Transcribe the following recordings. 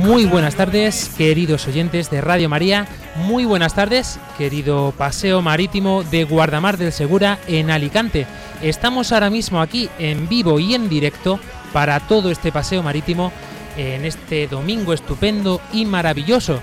Muy buenas tardes, queridos oyentes de Radio María. Muy buenas tardes, querido Paseo Marítimo de Guardamar del Segura en Alicante. Estamos ahora mismo aquí en vivo y en directo para todo este paseo marítimo en este domingo estupendo y maravilloso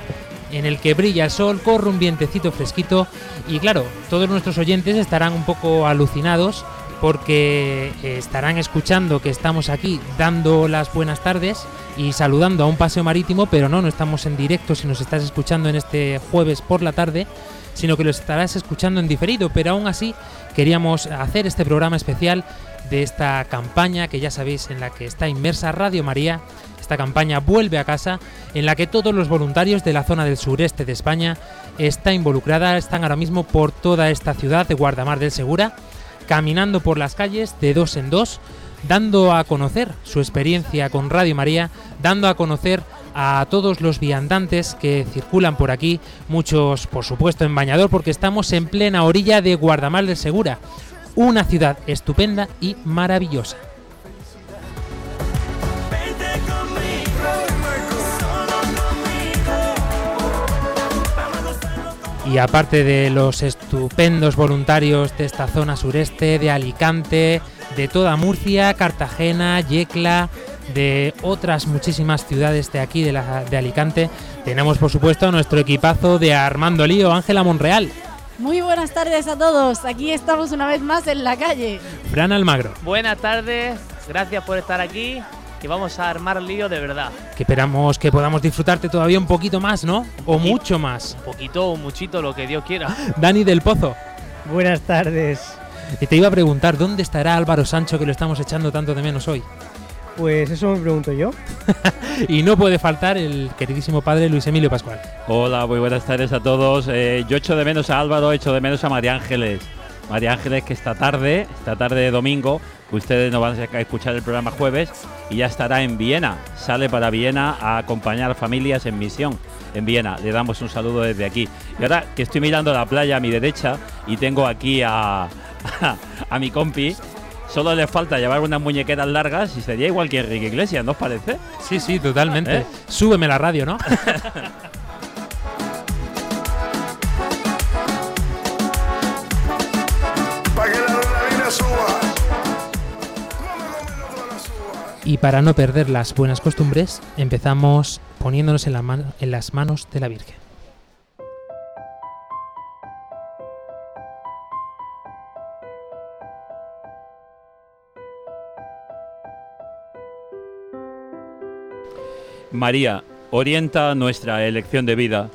en el que brilla el sol, corre un vientecito fresquito y claro, todos nuestros oyentes estarán un poco alucinados porque eh, estarán escuchando que estamos aquí dando las buenas tardes y saludando a un paseo marítimo, pero no, no estamos en directo si nos estás escuchando en este jueves por la tarde, sino que lo estarás escuchando en diferido, pero aún así queríamos hacer este programa especial de esta campaña que ya sabéis en la que está inmersa Radio María. Esta campaña vuelve a casa en la que todos los voluntarios de la zona del sureste de España está involucrada, están ahora mismo por toda esta ciudad de Guardamar del Segura caminando por las calles de dos en dos, dando a conocer su experiencia con Radio María, dando a conocer a todos los viandantes que circulan por aquí, muchos por supuesto en bañador porque estamos en plena orilla de Guardamar del Segura, una ciudad estupenda y maravillosa. Y aparte de los estupendos voluntarios de esta zona sureste, de Alicante, de toda Murcia, Cartagena, Yecla, de otras muchísimas ciudades de aquí, de, la, de Alicante, tenemos por supuesto a nuestro equipazo de Armando Lío, Ángela Monreal, Muy buenas tardes a todos. Aquí estamos una vez más en la calle. Fran Almagro, Buenas tardes, gracias por estar aquí, que vamos a armar lío de verdad. que esperamos que podamos disfrutarte todavía un poquito más, ¿no? O mucho más. Un poquito o muchito, lo que Dios quiera. Dani del Pozo. Buenas tardes. Y te iba a preguntar, ¿dónde estará Álvaro Sancho que lo estamos echando tanto de menos hoy? Pues eso me pregunto yo. Y no puede faltar el queridísimo padre Luis Emilio Pascual. Hola, muy buenas tardes a todos. Eh, yo echo de menos a Álvaro, echo de menos a María Ángeles. María Ángeles que esta tarde, esta tarde de domingo, que ustedes nos van a escuchar el programa jueves y ya estará en Viena. Sale para Viena a acompañar familias en misión en Viena. Le damos un saludo desde aquí. Y ahora que estoy mirando la playa a mi derecha y tengo aquí a, a, mi compi, solo le falta llevar unas muñequeras largas y sería igual que Enrique Iglesias, ¿no os parece? Sí, sí, totalmente. ¿Eh? Súbeme la radio, ¿no? y para no perder las buenas costumbres, empezamos poniéndonos en, las manos de la Virgen. María, orienta nuestra elección de vida.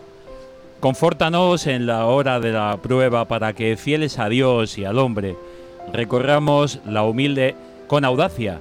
Confórtanos en la hora de la prueba para que, fieles a Dios y al hombre, recorramos la humilde con audacia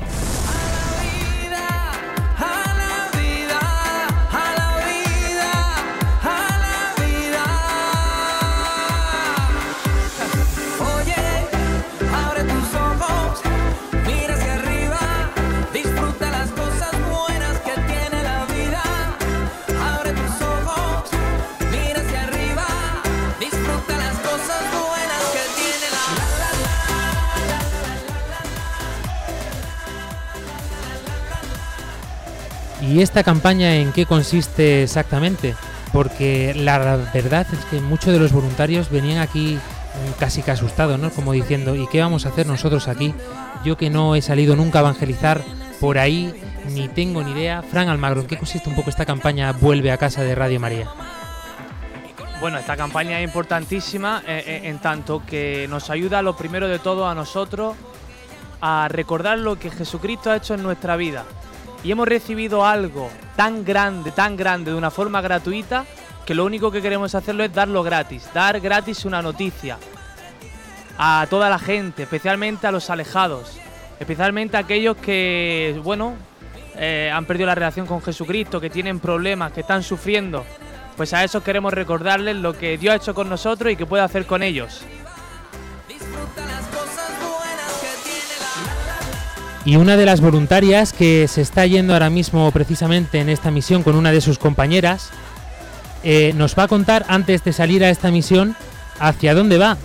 ¿Y esta campaña en qué consiste exactamente? Porque la verdad es que muchos de los voluntarios venían aquí mm, casi que asustados, ¿no? Como diciendo, ¿y qué vamos a hacer nosotros aquí? Yo que no he salido nunca a evangelizar por ahí, ni tengo ni idea. Fran Almagro, ¿en qué consiste un poco esta campaña Vuelve a casa de Radio María? Bueno, esta campaña es importantísima eh, eh, en tanto que nos ayuda lo primero de todo a nosotros a recordar lo que Jesucristo ha hecho en nuestra vida. Y hemos recibido algo tan grande, tan grande, de una forma gratuita, que lo único que queremos hacerlo es darlo gratis, dar gratis una noticia a toda la gente, especialmente a los alejados, especialmente a aquellos que, bueno, eh, han perdido la relación con Jesucristo, que tienen problemas, que están sufriendo. Pues a esos queremos recordarles lo que Dios ha hecho con nosotros y que puede hacer con ellos. Y una de las voluntarias que se está yendo ahora mismo precisamente en esta misión con una de sus compañeras, eh, nos va a contar antes de salir a esta misión hacia dónde va.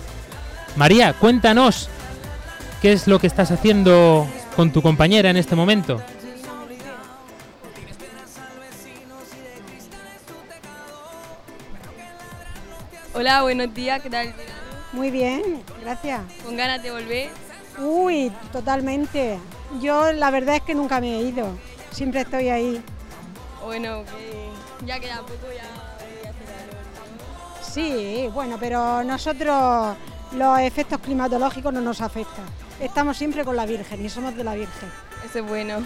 María, cuéntanos qué es lo que estás haciendo con tu compañera en este momento. Hola, buenos días, ¿qué tal? Muy bien, gracias. ¿Con ganas de volver? Uy, totalmente. Yo la verdad es que nunca me he ido, siempre estoy ahí. Bueno, que ya queda poco, ya debería hacer algo, Sí, bueno, pero nosotros los efectos climatológicos no nos afectan. Estamos siempre con la Virgen y somos de la Virgen. Eso es bueno.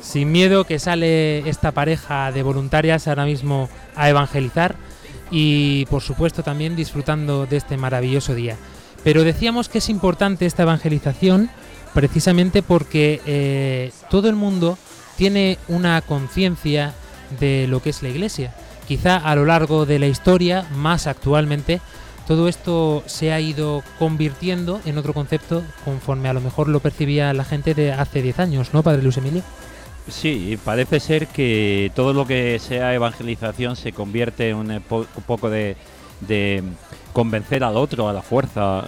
Sin miedo que sale esta pareja de voluntarias ahora mismo a evangelizar y por supuesto también disfrutando de este maravilloso día. Pero decíamos que es importante esta evangelización precisamente porque eh, todo el mundo tiene una conciencia de lo que es la iglesia. Quizá a lo largo de la historia, más actualmente, todo esto se ha ido convirtiendo en otro concepto conforme a lo mejor lo percibía la gente de hace 10 años, ¿no, Padre Luis Emilio? Sí, parece ser que todo lo que sea evangelización se convierte en un, po- un poco de, de convencer al otro a la fuerza.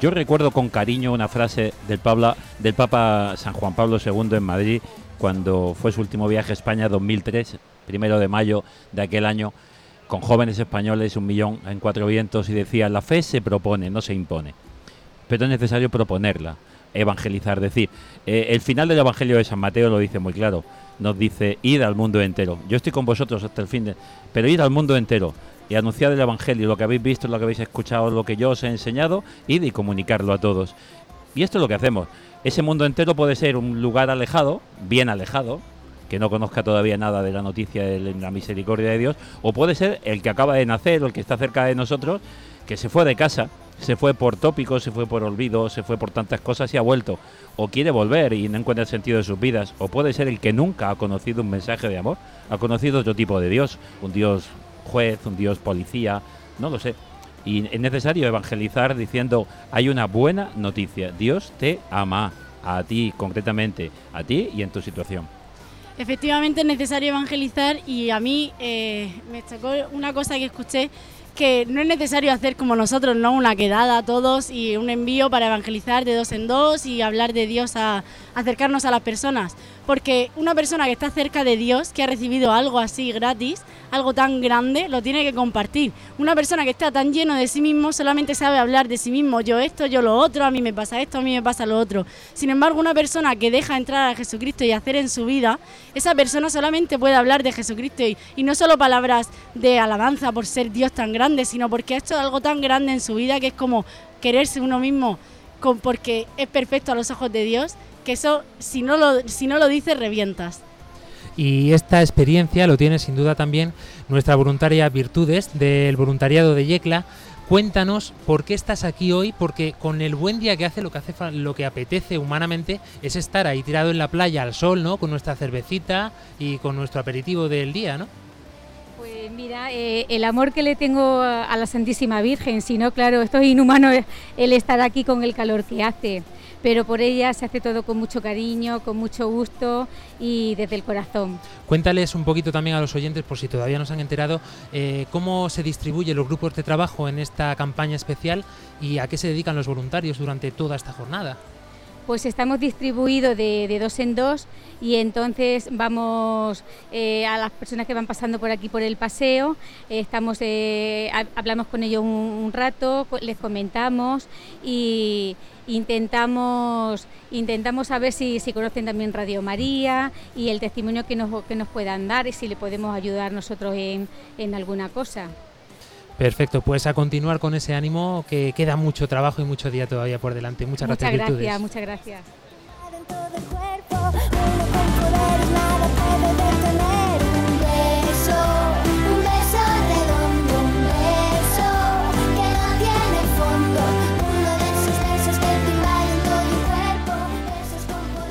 Yo recuerdo con cariño una frase del, Pabla, del Papa San Juan Pablo II en Madrid cuando fue su último viaje a España 2003, primero de mayo de aquel año, con jóvenes españoles, un millón en cuatro vientos, y decía, la fe se propone, no se impone pero es necesario proponerla, evangelizar. Decir, eh, el final del Evangelio de San Mateo lo dice muy claro. Nos dice, id al mundo entero. Yo estoy con vosotros hasta el fin de... Pero id al mundo entero y anunciad el Evangelio, lo que habéis visto, lo que habéis escuchado, lo que yo os he enseñado, id y comunicarlo a todos. Y esto es lo que hacemos. Ese mundo entero puede ser un lugar alejado, bien alejado, que no conozca todavía nada de la noticia de la misericordia de Dios, o puede ser el que acaba de nacer o el que está cerca de nosotros, que se fue de casa, se fue por tópicos, se fue por olvido, se fue por tantas cosas y ha vuelto, o quiere volver y no encuentra el sentido de sus vidas, o puede ser el que nunca ha conocido un mensaje de amor, ha conocido otro tipo de Dios, un Dios juez, un Dios policía, no lo sé. Y es necesario evangelizar diciendo, hay una buena noticia, Dios te ama, a ti concretamente, a ti y en tu situación. Efectivamente es necesario evangelizar y a mí eh, me sacó una cosa que escuché que no es necesario hacer como nosotros, ¿no? Una quedada todos y un envío para evangelizar de dos en dos y hablar de Dios a acercarnos a las personas. Porque una persona que está cerca de Dios, que ha recibido algo así gratis, algo tan grande, lo tiene que compartir. Una persona que está tan lleno de sí mismo solamente sabe hablar de sí mismo, yo esto, yo lo otro, a mí me pasa esto, a mí me pasa lo otro. Sin embargo, una persona que deja entrar a Jesucristo y hacer en su vida, esa persona solamente puede hablar de Jesucristo y, y no solo palabras de alabanza por ser Dios tan grande, sino porque ha hecho algo tan grande en su vida que es como quererse uno mismo con, porque es perfecto a los ojos de Dios, que eso si no lo, si no lo dices revientas. Y esta experiencia lo tiene sin duda también nuestra voluntaria Virtudes del voluntariado de Yecla. Cuéntanos por qué estás aquí hoy, porque con el buen día que hace lo que hace lo que apetece humanamente es estar ahí tirado en la playa al sol, ¿no? Con nuestra cervecita y con nuestro aperitivo del día, ¿no? Pues mira, eh, el amor que le tengo a a la Santísima Virgen, si no, claro, esto es inhumano eh, el estar aquí con el calor que hace, pero por ella se hace todo con mucho cariño, con mucho gusto y desde el corazón. Cuéntales un poquito también a los oyentes, por si todavía no se han enterado, eh, cómo se distribuyen los grupos de trabajo en esta campaña especial y a qué se dedican los voluntarios durante toda esta jornada. Pues estamos distribuidos de, dos en dos y entonces vamos eh, a las personas que van pasando por aquí por el paseo, eh, estamos, eh, ha- hablamos con ellos un, rato, les comentamos y intentamos, intentamos saber si, si conocen también Radio María y el testimonio que nos, que nos puedan dar y si le podemos ayudar nosotros en, en alguna cosa. Perfecto, pues a continuar con ese ánimo que queda mucho trabajo y mucho día todavía por delante. Muchas, muchas gracias, gracias, Virtudes. muchas gracias.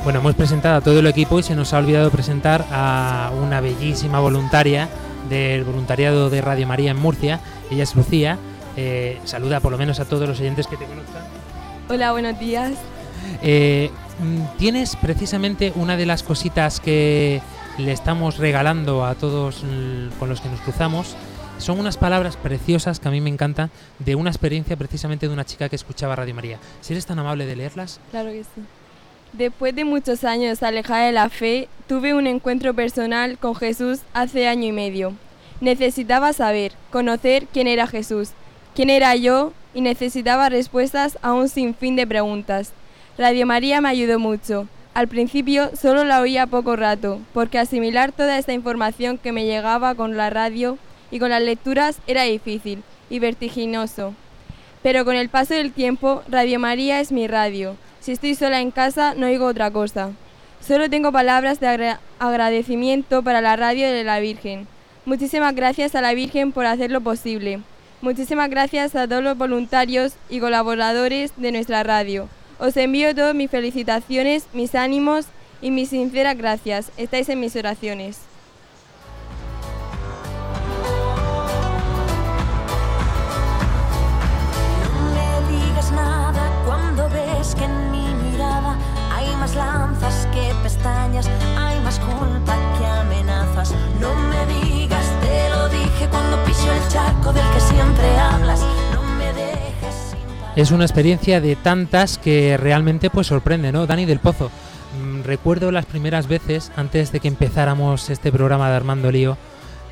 Bueno, hemos presentado a todo el equipo y se nos ha olvidado presentar a una bellísima voluntaria del voluntariado de Radio María en Murcia. Ella es Lucía. Eh, saluda por lo menos a todos los oyentes que te conozcan. Hola, buenos días. Eh, mm, Tienes precisamente una de las cositas que le estamos regalando a todos mm, con los que nos cruzamos. Son unas palabras preciosas que a mí me encantan de una experiencia precisamente de una chica que escuchaba Radio María. Si eres tan amable de leerlas. Claro que sí. Después de muchos años alejada de la fe, tuve un encuentro personal con Jesús hace año y medio. Necesitaba saber, conocer quién era Jesús, quién era yo y necesitaba respuestas a un sinfín de preguntas. Radio María me ayudó mucho. Al principio solo la oía poco rato, porque asimilar toda esta información que me llegaba con la radio y con las lecturas era difícil y vertiginoso. Pero con el paso del tiempo, Radio María es mi radio. Si estoy sola en casa, no oigo otra cosa. Solo tengo palabras de agra- agradecimiento para la radio de la Virgen. Muchísimas gracias a la Virgen por hacerlo posible. Muchísimas gracias a todos los voluntarios y colaboradores de nuestra radio. Os envío todas mis felicitaciones, mis ánimos y mis sinceras gracias. Estáis en mis oraciones. Que en mi mirada hay más lanzas que pestañas, hay más culpa Es una experiencia de tantas que realmente pues sorprende, ¿no? Dani del Pozo. mm, recuerdo las primeras veces, antes de que empezáramos este programa de Armando Lío,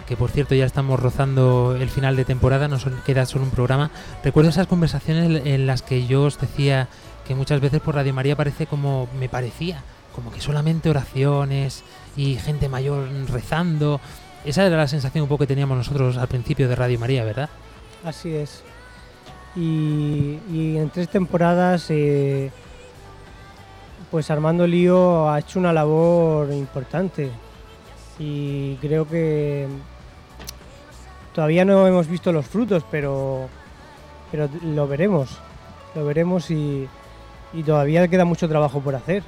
que por cierto ya estamos rozando el final de temporada, nos queda solo un programa. Recuerdo esas conversaciones en las que yo os decía que muchas veces por Radio María parece como me parecía, como que solamente oraciones y gente mayor rezando. Esa era la sensación un poco que teníamos nosotros al principio de Radio María, ¿verdad? Así es. Y, en tres temporadas, eh, pues Armando Lío ha hecho una labor importante. Y creo que todavía no hemos visto los frutos, pero, pero lo veremos. Lo veremos y todavía queda mucho trabajo por hacer.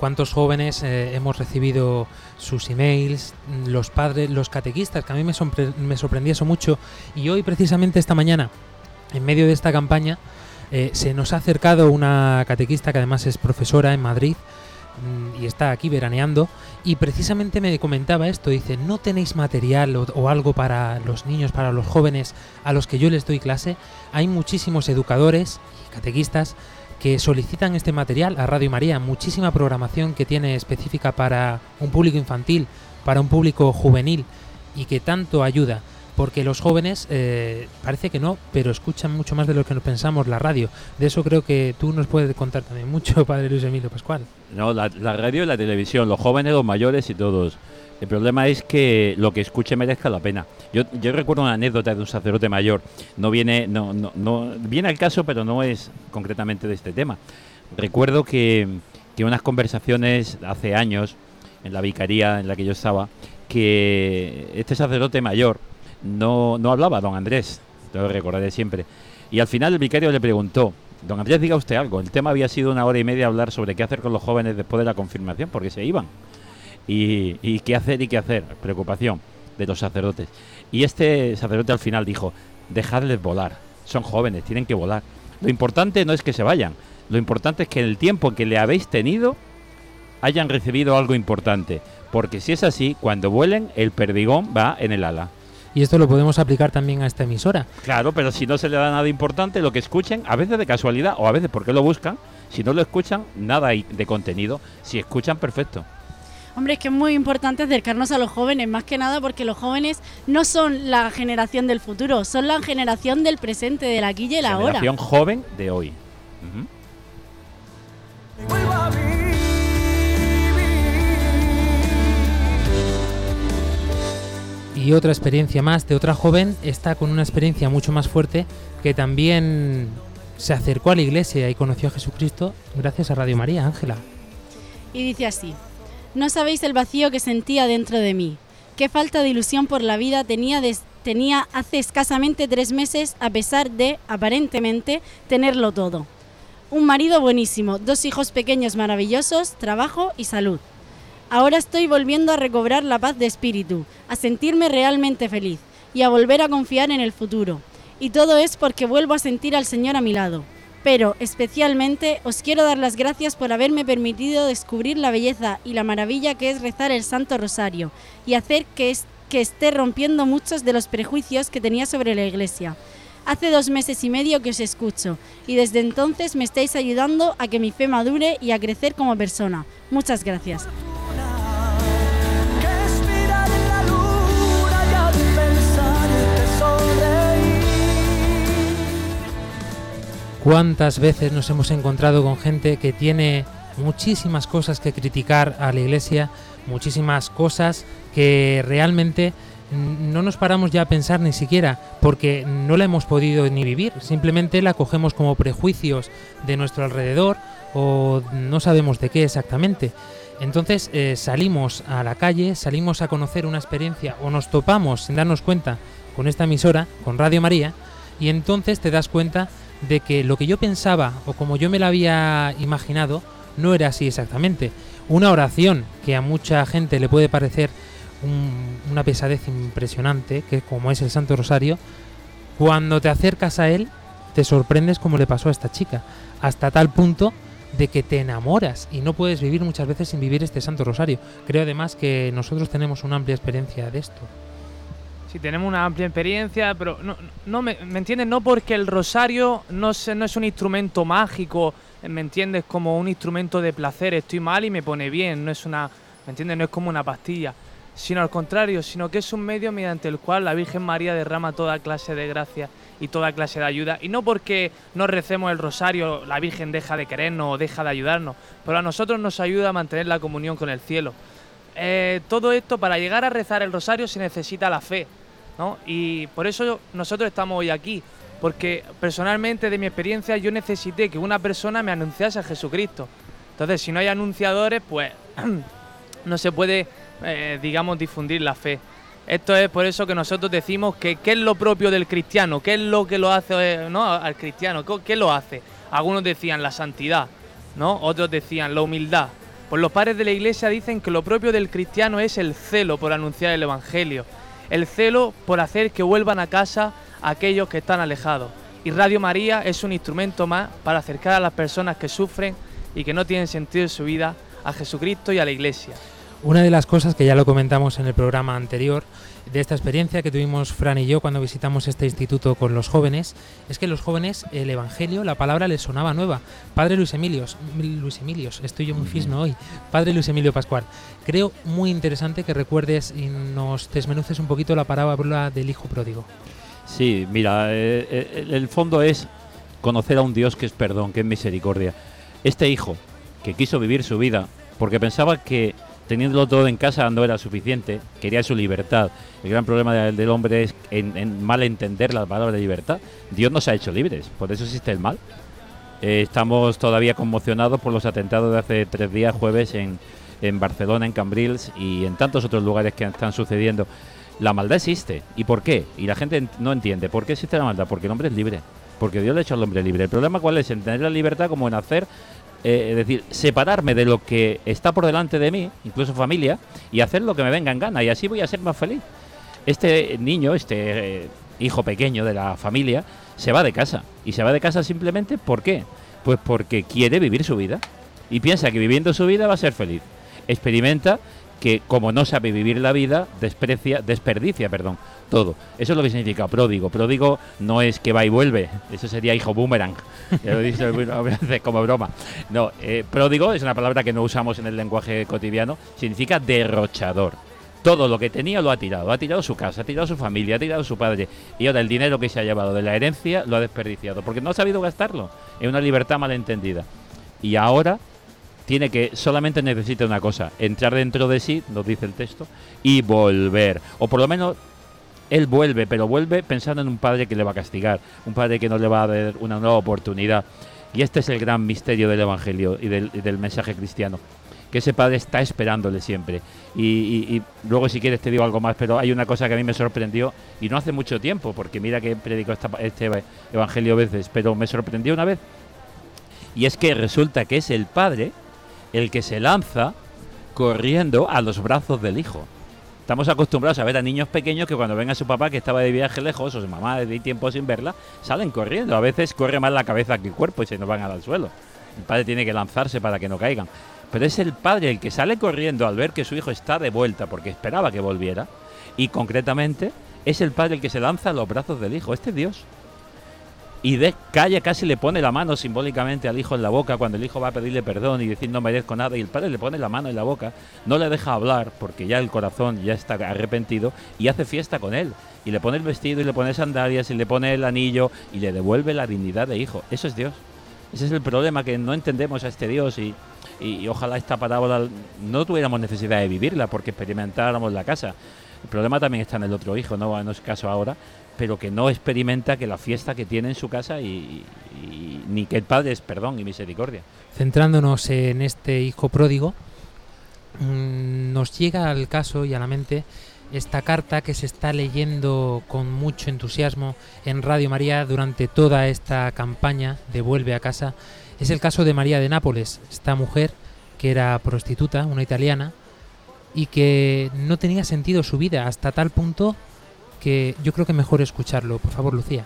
Cuántos jóvenes eh, hemos recibido sus emails, los padres, los catequistas, que a mí me, me sorprendía eso mucho. Y hoy, precisamente esta mañana, en medio de esta campaña, eh, se nos ha acercado una catequista que además es profesora en Madrid mm, y está aquí veraneando y precisamente me comentaba esto, dice, ¿no tenéis material o, o algo para los niños, para los jóvenes a los que yo les doy clase? Hay muchísimos educadores y catequistas que solicitan este material a Radio María, muchísima programación que tiene específica para un público infantil, para un público juvenil y que tanto ayuda, porque los jóvenes eh, parece que no, pero escuchan mucho más de lo que nos pensamos la radio. De eso creo que tú nos puedes contar también mucho, Padre Luis Emilio Pascual. No, la, la radio y la televisión, los jóvenes, los mayores y todos. El problema es que lo que escuche merezca la pena. Yo, yo recuerdo una anécdota de un sacerdote mayor. No viene, no, no, no viene al caso, pero no es concretamente de este tema. Recuerdo que, unas conversaciones hace años en la vicaría en la que yo estaba, que este sacerdote mayor no, no hablaba, don Andrés, lo recordaré siempre. Y al final el vicario le preguntó, don Andrés, diga usted algo. El tema había sido una hora y media hablar sobre qué hacer con los jóvenes después de la confirmación, porque se iban. Y, y qué hacer y qué hacer, preocupación de los sacerdotes. Y este sacerdote al final dijo, dejadles volar, son jóvenes, tienen que volar. Lo importante no es que se vayan, lo importante es que en el tiempo que le habéis tenido hayan recibido algo importante, porque si es así, cuando vuelen, el perdigón va en el ala. y esto lo podemos aplicar también a esta emisora. Claro, pero si no se le da nada importante, lo que escuchen, a veces de casualidad o a veces porque lo buscan, si no lo escuchan, nada hay de contenido. Si escuchan, perfecto. Hombre, es que es muy importante acercarnos a los jóvenes, más que nada porque los jóvenes no son la generación del futuro, son la generación del presente, del aquí y el ahora. Generación joven de hoy. Ujú. Y otra experiencia más de otra joven está con una experiencia mucho más fuerte que también se acercó a la iglesia y conoció a Jesucristo gracias a Radio María, Ángela. Y dice así, no sabéis el vacío que sentía dentro de mí, qué falta de ilusión por la vida tenía, tenía hace escasamente tres meses a pesar de, aparentemente, tenerlo todo. Un marido buenísimo, dos hijos pequeños maravillosos, trabajo y salud. Ahora estoy volviendo a recobrar la paz de espíritu, a sentirme realmente feliz y a volver a confiar en el futuro. Y todo es porque vuelvo a sentir al Señor a mi lado. Pero, especialmente, os quiero dar las gracias por haberme permitido descubrir la belleza y la maravilla que es rezar el Santo Rosario y hacer que, que esté rompiendo muchos de los prejuicios que tenía sobre la Iglesia. Hace dos meses y medio que os escucho y desde entonces me estáis ayudando a que mi fe madure y a crecer como persona. Muchas gracias. ¿Cuántas veces nos hemos encontrado con gente que tiene muchísimas cosas que criticar a la iglesia, muchísimas cosas que realmente no nos paramos ya a pensar ni siquiera porque no la hemos podido ni vivir, simplemente la cogemos como prejuicios de nuestro alrededor o no sabemos de qué exactamente. Entonces eh, salimos a la calle, salimos a conocer una experiencia o nos topamos sin darnos cuenta con esta emisora, con Radio María, y entonces te das cuenta de que lo que yo pensaba o como yo me la había imaginado no era así exactamente. Una oración que a mucha gente le puede parecer un- una pesadez impresionante, que como es el Santo Rosario, cuando te acercas a él te sorprendes como le pasó a esta chica, hasta tal punto de que te enamoras y no puedes vivir muchas veces sin vivir este Santo Rosario. Creo además que nosotros tenemos una amplia experiencia de esto. Sí, tenemos una amplia experiencia, pero no, me, ¿me entiendes? No porque el rosario no, se- no es un instrumento mágico, ¿me entiendes? Como un instrumento de placer, estoy mal y me pone bien, no es una, ¿me entiendes? No es como una pastilla, sino al contrario, sino que es un medio mediante el cual la Virgen María derrama toda clase de gracia y toda clase de ayuda. Y no porque no recemos el rosario, la Virgen deja de querernos o deja de ayudarnos, pero a nosotros nos ayuda a mantener la comunión con el cielo. Eh, todo esto, para llegar a rezar el rosario se necesita la fe, ¿no? Y por eso nosotros estamos hoy aquí, porque personalmente de mi experiencia yo necesité que una persona me anunciase a Jesucristo. Entonces, si no hay anunciadores, pues no se puede, eh, digamos, difundir la fe. Esto es por eso que nosotros decimos que qué es lo propio del cristiano, qué es lo que lo hace eh, ¿no? al cristiano, ¿Qué- lo hace. Algunos decían la santidad, ¿no? Otros decían la humildad. Pues los padres de la iglesia dicen que lo propio del cristiano es el celo por anunciar el evangelio, el celo por hacer que vuelvan a casa aquellos que están alejados. Y Radio María es un instrumento más para acercar a las personas que sufren y que no tienen sentido en su vida a Jesucristo y a la iglesia. Una de las cosas que ya lo comentamos en el programa anterior, de esta experiencia que tuvimos Fran y yo cuando visitamos este instituto con los jóvenes, es que los jóvenes el Evangelio, la palabra les sonaba nueva. Padre Luis Emilios, Luis Emilios, estoy yo muy fisno hoy. Padre Luis Emilio Pascual, creo muy interesante que recuerdes y nos desmenuces un poquito la parábola del hijo pródigo. Sí, mira, eh, eh, el fondo es conocer a un Dios que es perdón, que es misericordia. Este hijo, que quiso vivir su vida, porque pensaba que teniéndolo todo en casa no era suficiente, quería su libertad. El gran problema de- del hombre es en, mal entender la palabra libertad. Dios nos ha hecho libres, por eso existe el mal. Eh, estamos todavía conmocionados por los atentados de hace tres días, jueves, en, en Barcelona, en Cambrils y en tantos otros lugares que están sucediendo. La maldad existe. ¿Y por qué? Y la gente ent- no entiende. ¿Por qué existe la maldad? Porque el hombre es libre. Porque Dios le ha hecho al hombre libre. El problema cuál es? En tener la libertad como en hacer, eh, es decir, separarme de lo que está por delante de mí, incluso familia, y hacer lo que me venga en gana. Y así voy a ser más feliz. Este niño, este eh, hijo pequeño de la familia, se va de casa. Y se va de casa simplemente ¿por qué? Pues porque quiere vivir su vida. Y piensa que viviendo su vida va a ser feliz. Experimenta que como no sabe vivir la vida, desprecia, desperdicia, perdón, todo. Eso es lo que significa pródigo. Pródigo no es que va y vuelve, eso sería hijo boomerang. Ya lo a veces como broma. No, eh, pródigo es una palabra que no usamos en el lenguaje cotidiano, significa derrochador. Todo lo que tenía lo ha tirado. Ha tirado su casa, ha tirado su familia, ha tirado su padre. Y ahora el dinero que se ha llevado de la herencia lo ha desperdiciado. Porque no ha sabido gastarlo. Es una libertad malentendida. Y ahora tiene que, solamente necesita una cosa. Entrar dentro de sí, nos dice el texto, y volver. O por lo menos él vuelve, pero vuelve pensando en un padre que le va a castigar. Un padre que no le va a dar una nueva oportunidad. Y este es el gran misterio del Evangelio y del, del mensaje cristiano que ese padre está esperándole siempre. Y luego si quieres te digo algo más, pero hay una cosa que a mí me sorprendió y no hace mucho tiempo, porque mira que predico esta- este evangelio veces, pero me sorprendió una vez. Y es que resulta que es el padre el que se lanza corriendo a los brazos del hijo. Estamos acostumbrados a ver a niños pequeños que cuando ven a su papá que estaba de viaje lejos o su mamá de tiempo sin verla, salen corriendo. A veces corre más la cabeza que el cuerpo y se nos van al suelo. El padre tiene que lanzarse para que no caigan. Pero es el padre el que sale corriendo al ver que su hijo está de vuelta porque esperaba que volviera. Y concretamente es el padre el que se lanza a los brazos del hijo. Este es Dios. Y de calle casi le pone la mano simbólicamente al hijo en la boca cuando el hijo va a pedirle perdón y decir no merezco nada y el padre le pone la mano en la boca, no le deja hablar porque ya el corazón ya está arrepentido y hace fiesta con él. Y le pone el vestido y le pone sandalias y le pone el anillo y le devuelve la dignidad de hijo. Eso es Dios. Ese es el problema, que no entendemos a este Dios y, y- ojalá esta parábola no tuviéramos necesidad de vivirla porque experimentáramos la casa. El problema también está en el otro hijo, no, es caso ahora, pero que no experimenta que la fiesta que tiene en su casa y, ni que el Padre es perdón y misericordia. Centrándonos en este hijo pródigo, mm, nos llega al caso y a la mente esta carta que se está leyendo con mucho entusiasmo en Radio María durante toda esta campaña de Vuelve a casa. Es el caso de María de Nápoles, esta mujer que era prostituta, una italiana, y que no tenía sentido su vida hasta tal punto que yo creo que mejor escucharlo. Por favor, Lucía.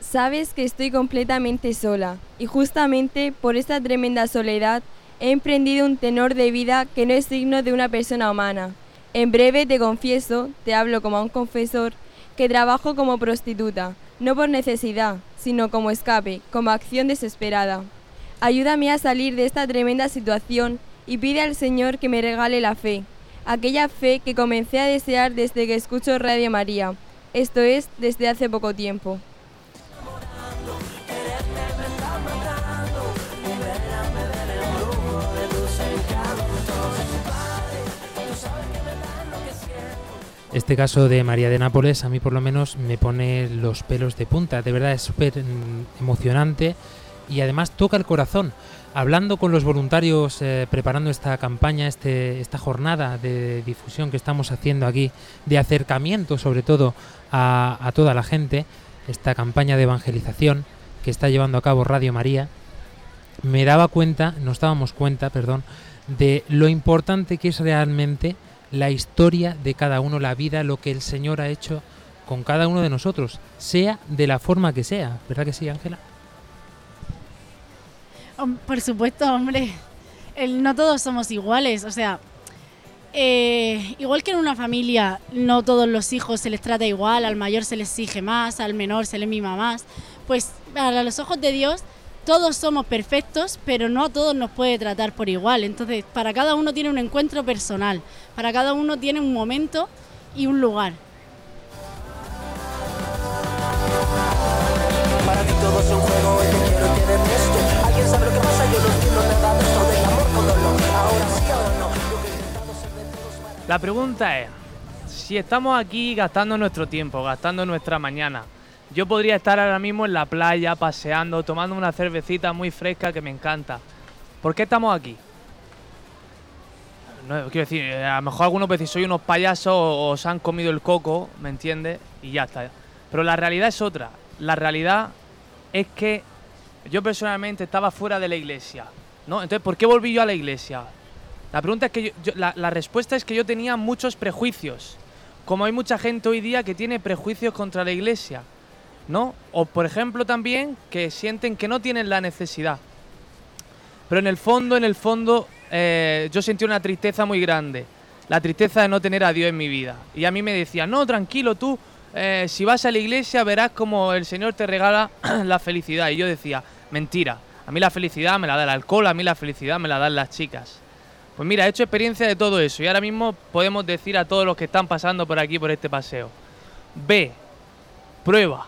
Sabes que estoy completamente sola y justamente por esta tremenda soledad he emprendido un tenor de vida que no es digno de una persona humana. En breve te confieso, te hablo como a un confesor, que trabajo como prostituta, no por necesidad, sino como escape, como acción desesperada. Ayúdame a salir de esta tremenda situación y pide al Señor que me regale la fe, aquella fe que comencé a desear desde que escucho Radio María, esto es, desde hace poco tiempo. Este caso de María de Nápoles a mí por lo menos me pone los pelos de punta. De verdad es súper mm, emocionante y además toca el corazón. Hablando con los voluntarios eh, preparando esta campaña, este, esta jornada de difusión que estamos haciendo aquí, de acercamiento sobre todo a, a toda la gente, esta campaña de evangelización que está llevando a cabo Radio María, me daba cuenta, nos dábamos cuenta, perdón, de lo importante que es realmente la historia de cada uno, la vida, lo que el Señor ha hecho con cada uno de nosotros, sea de la forma que sea. ¿Verdad que sí, Ángela? Por supuesto, hombre. No todos somos iguales. O sea, eh, igual que en una familia, no todos los hijos se les trata igual, al mayor se les exige más, al menor se le mima más. Pues a los ojos de Dios, todos somos perfectos, pero no a todos nos puede tratar por igual. Entonces, para cada uno tiene un encuentro personal, para cada uno tiene un momento y un lugar. La pregunta es, si estamos aquí gastando nuestro tiempo, gastando nuestra mañana, yo podría estar ahora mismo en la playa, paseando, tomando una cervecita muy fresca que me encanta. ¿Por qué estamos aquí? No, quiero decir, eh, a lo mejor algunos veces soy unos payasos o os han comido el coco, ¿me entiendes? Y ya está. Pero la realidad es otra. La realidad es que yo personalmente estaba fuera de la iglesia, ¿no? Entonces, ¿por qué volví yo a la iglesia? La pregunta es que yo, yo- la, respuesta es que yo tenía muchos prejuicios. Como hay mucha gente hoy día que tiene prejuicios contra la iglesia, ¿no? O por ejemplo también que sienten que no tienen la necesidad. Pero en el fondo, en el fondo, eh, yo sentí una tristeza muy grande. La tristeza de no tener a Dios en mi vida. Y a mí me decía, no, tranquilo, tú, eh, si vas a la iglesia verás como el Señor te regala la felicidad. Y yo decía, mentira, a mí la felicidad me la da el alcohol, a mí la felicidad me la dan las chicas. Pues mira, he hecho experiencia de todo eso y ahora mismo podemos decir a todos los que están pasando por aquí, por este paseo, ve, prueba,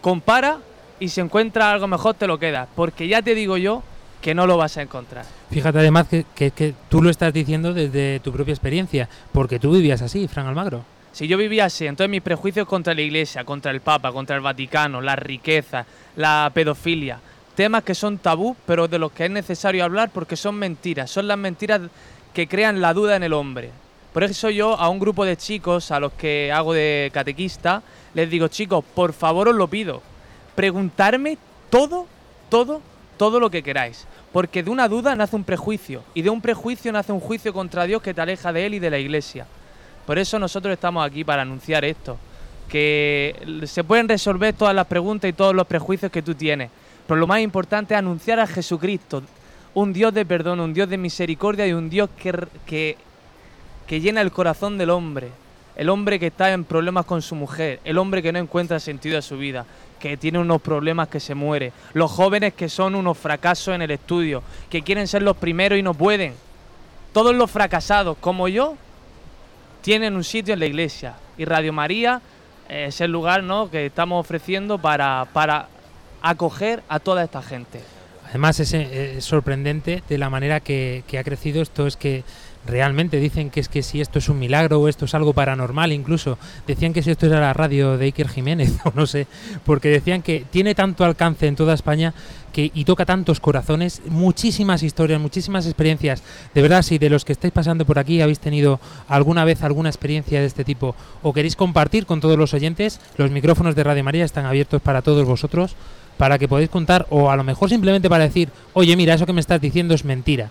compara y si encuentras algo mejor te lo quedas, porque ya te digo yo que no lo vas a encontrar. Fíjate además que, que- que tú lo estás diciendo desde tu propia experiencia, porque tú vivías así, Fran Almagro. Si yo vivía así, entonces mis prejuicios contra la iglesia, contra el Papa, contra el Vaticano, la riqueza, la pedofilia, temas que son tabú, pero de los que es necesario hablar porque son mentiras, son las mentiras que crean la duda en el hombre. Por eso yo a un grupo de chicos a los que hago de catequista, les digo, chicos, por favor os lo pido, preguntarme todo, todo, todo lo que queráis. Porque de una duda nace un prejuicio, y de un prejuicio nace un juicio contra Dios que te aleja de Él y de la iglesia. Por eso nosotros estamos aquí para anunciar esto, que se pueden resolver todas las preguntas y todos los prejuicios que tú tienes, pero lo más importante es anunciar a Jesucristo, un Dios de perdón, un Dios de misericordia y un Dios que, que llena el corazón del hombre, el hombre que está en problemas con su mujer, el hombre que no encuentra sentido a su vida, que tiene unos problemas que se muere, los jóvenes que son unos fracasos en el estudio, que quieren ser los primeros y no pueden. Todos los fracasados, como yo, tienen un sitio en la iglesia. Y Radio María eh, es el lugar ¿no? que estamos ofreciendo para, para acoger a toda esta gente. Además es, eh, es sorprendente de la manera que, que ha crecido esto, es que realmente dicen que es que si esto es un milagro o esto es algo paranormal incluso, decían que si esto era la radio de Iker Jiménez o no sé, porque decían que tiene tanto alcance en toda España que, y toca tantos corazones, muchísimas historias, muchísimas experiencias. De verdad, si de los que estáis pasando por aquí habéis tenido alguna vez alguna experiencia de este tipo o queréis compartir con todos los oyentes, los micrófonos de Radio María están abiertos para todos vosotros para que podáis contar o a lo mejor simplemente para decir, oye, mira, eso que me estás diciendo es mentira.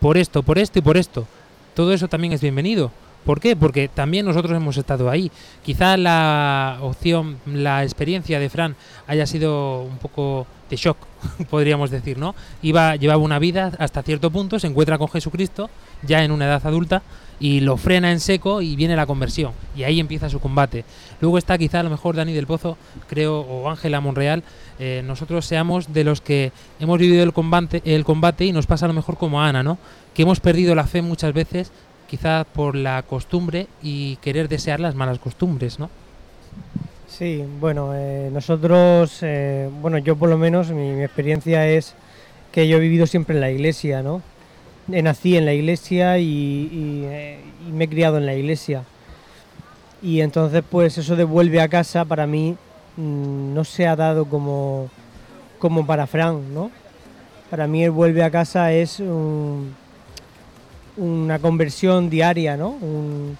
Por esto, por esto y por esto. Todo eso también es bienvenido. ¿Por qué? Porque también nosotros hemos estado ahí. Quizá la opción, la experiencia de Fran haya sido un poco de shock, podríamos decir, ¿no? Iba, llevaba una vida hasta cierto punto, se encuentra con Jesucristo, ya en una edad adulta, y lo frena en seco y viene la conversión. Y ahí empieza su combate. Luego está quizá a lo mejor Dani del Pozo, creo, o Ángela Monreal, eh, nosotros seamos de los que hemos vivido el combate, el combate y nos pasa a lo mejor como Ana, ¿no? Que hemos perdido la fe muchas veces, quizá por la costumbre y querer desear las malas costumbres, ¿no? Sí, bueno, eh, nosotros, eh, bueno, yo por lo menos, mi, mi experiencia es que yo he vivido siempre en la iglesia, ¿no? Nací en la iglesia eh, y me he criado en la iglesia. Y entonces, pues eso de vuelve a casa para mí mm, no se ha dado como, como para Fran, ¿no? Para mí el vuelve a casa es un- una conversión diaria, ¿no? Un-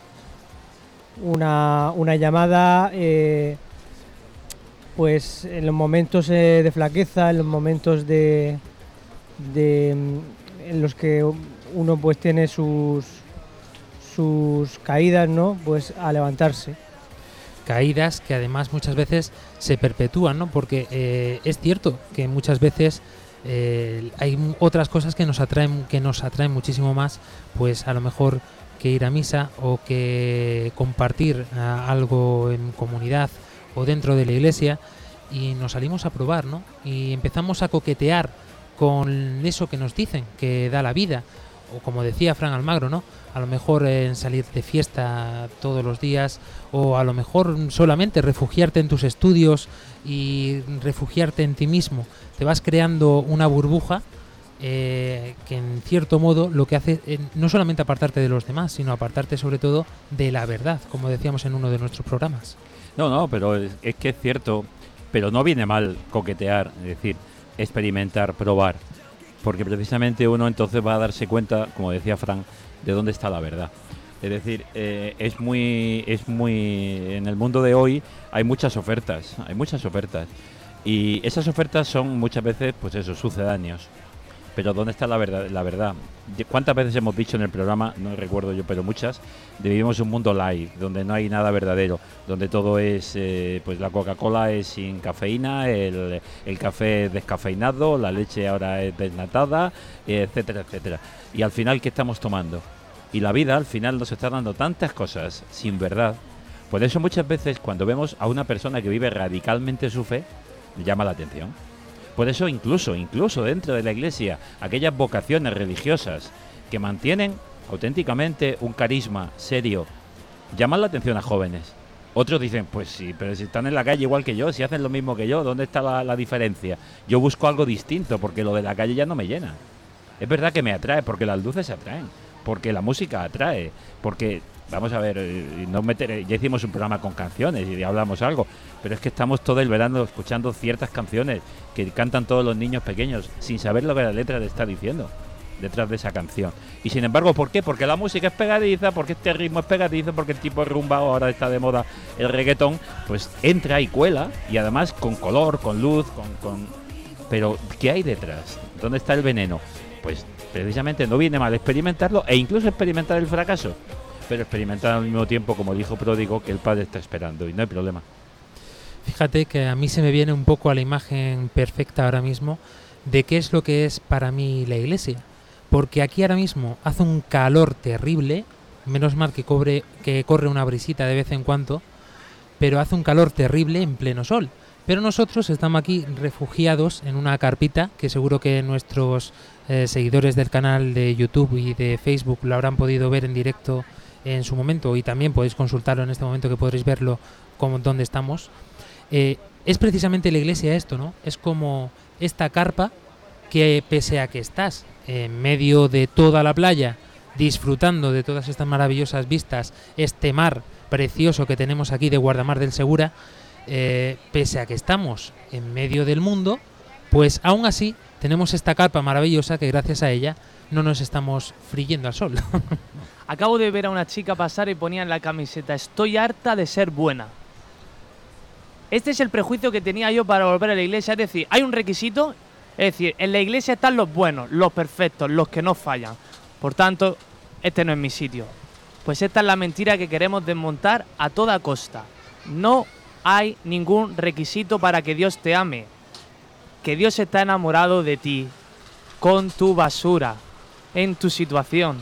una, una llamada, eh, pues en los momentos eh, de flaqueza, en los momentos de, en los que uno pues tiene sus sus caídas, ¿no? Pues a levantarse. caídas que además muchas veces se perpetúan, ¿no? Porque eh, es cierto que muchas veces eh, hay otras cosas que nos atraen, que nos atraen muchísimo más, pues a lo mejor que ir a misa o que compartir ah, algo en comunidad o dentro de la iglesia y nos salimos a probar, ¿no? Y empezamos a coquetear con eso que nos dicen que da la vida o como decía Fran Almagro, ¿no? A lo mejor en salir de fiesta todos los días o a lo mejor solamente refugiarte en tus estudios y refugiarte en ti mismo. Te vas creando una burbuja eh, que en cierto modo lo que hace eh, no solamente apartarte de los demás, sino apartarte sobre todo de la verdad, como decíamos en uno de nuestros programas. No, no, pero es, es que es cierto, pero no viene mal coquetear, es decir, experimentar, probar, porque precisamente uno entonces va a darse cuenta, como decía Frank, de dónde está la verdad. Es decir, eh, es muy, es muy, en el mundo de hoy hay muchas ofertas, hay muchas ofertas, y esas ofertas son muchas veces, pues eso, sucedáneos. Pero ¿dónde está la verdad? La verdad. ¿Cuántas veces hemos dicho en el programa, no recuerdo yo, pero muchas, de vivimos un mundo light, donde no hay nada verdadero, donde todo es, eh, pues la Coca-Cola es sin cafeína, el, el café es descafeinado, la leche ahora es desnatada, etcétera, etcétera. Y al final, ¿qué estamos tomando? Y la vida al final nos está dando tantas cosas sin verdad. Por eso muchas veces cuando vemos a una persona que vive radicalmente su fe, llama la atención. Por eso incluso, incluso dentro de la iglesia, aquellas vocaciones religiosas que mantienen auténticamente un carisma serio, llaman la atención a jóvenes. Otros dicen, pues sí, pero si están en la calle igual que yo, si hacen lo mismo que yo, ¿dónde está la, la diferencia? Yo busco algo distinto porque lo de la calle ya no me llena. Es verdad que me atrae porque las luces atraen, porque la música atrae, porque, vamos a ver, eh, ya hicimos un programa con canciones y hablamos algo, pero es que estamos todo el verano escuchando ciertas canciones que cantan todos los niños pequeños sin saber lo que la letra le está diciendo detrás de esa canción. Y sin embargo, ¿por qué? Porque la música es pegadiza, porque este ritmo es pegadizo, porque el tipo de rumba ahora está de moda el reggaetón, pues entra y cuela, y además con color, con luz, con... Pero, ¿qué hay detrás? ¿Dónde está el veneno? Pues precisamente no viene mal experimentarlo e incluso experimentar el fracaso, pero experimentar al mismo tiempo como el hijo pródigo que el padre está esperando y no hay problema. Fíjate que a mí se me viene un poco a la imagen perfecta ahora mismo de qué es lo que es para mí la iglesia. Porque aquí ahora mismo hace un calor terrible, menos mal que, cobre, que corre una brisita de vez en cuando, pero hace un calor terrible en pleno sol. Pero nosotros estamos aquí refugiados en una carpita que seguro que nuestros eh, seguidores del canal de YouTube y de Facebook lo habrán podido ver en directo en su momento y también podéis consultarlo en este momento que podréis verlo como donde estamos. Eh, es precisamente la iglesia esto, ¿no? Es como esta carpa que pese a que estás en medio de toda la playa, disfrutando de todas estas maravillosas vistas, este mar precioso que tenemos aquí de Guardamar del Segura, eh, pese a que estamos en medio del mundo, pues aún así tenemos esta carpa maravillosa que gracias a ella no nos estamos friendo al sol. Acabo de ver a una chica pasar y ponía en la camiseta, estoy harta de ser buena. Este es el prejuicio que tenía yo para volver a la iglesia, es decir, hay un requisito, es decir, en la iglesia están los buenos, los perfectos, los que no fallan. Por tanto, este no es mi sitio. Pues esta es la mentira que queremos desmontar a toda costa. No hay ningún requisito para que Dios te ame. Que Dios está enamorado de ti, con tu basura, en tu situación.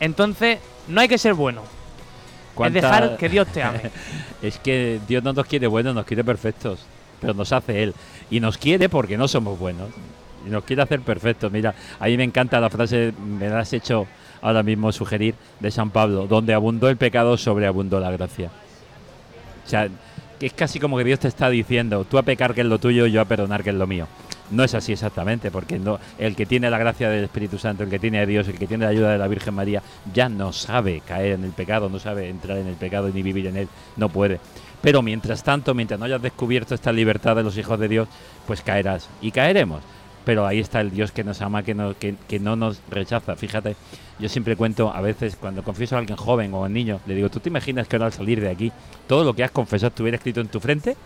Entonces, no hay que ser bueno. Es ¿Cuánta- dejar que Dios te ame. es que Dios no nos quiere buenos, nos quiere perfectos. Pero nos hace Él. Y nos quiere porque no somos buenos. Y nos quiere hacer perfectos. Mira, a mí me encanta la frase, me la has hecho ahora mismo sugerir, de San Pablo, donde abundó el pecado, sobreabundó la gracia. O sea, que es casi como que Dios te está diciendo, tú a pecar que es lo tuyo, yo a perdonar que es lo mío. No es así exactamente, porque no, el que tiene la gracia del Espíritu Santo, el que tiene a Dios, el que tiene la ayuda de la Virgen María, ya no sabe caer en el pecado, no sabe entrar en el pecado ni vivir en él, no puede. Pero mientras tanto, mientras no hayas descubierto esta libertad de los hijos de Dios, pues caerás y caeremos. Pero ahí está el Dios que nos ama, que no, que, que no nos rechaza. Fíjate, yo siempre cuento, a veces cuando confieso a alguien joven o a un niño, le digo, ¿tú te imaginas que ahora al salir de aquí todo lo que has confesado estuviera escrito en tu frente?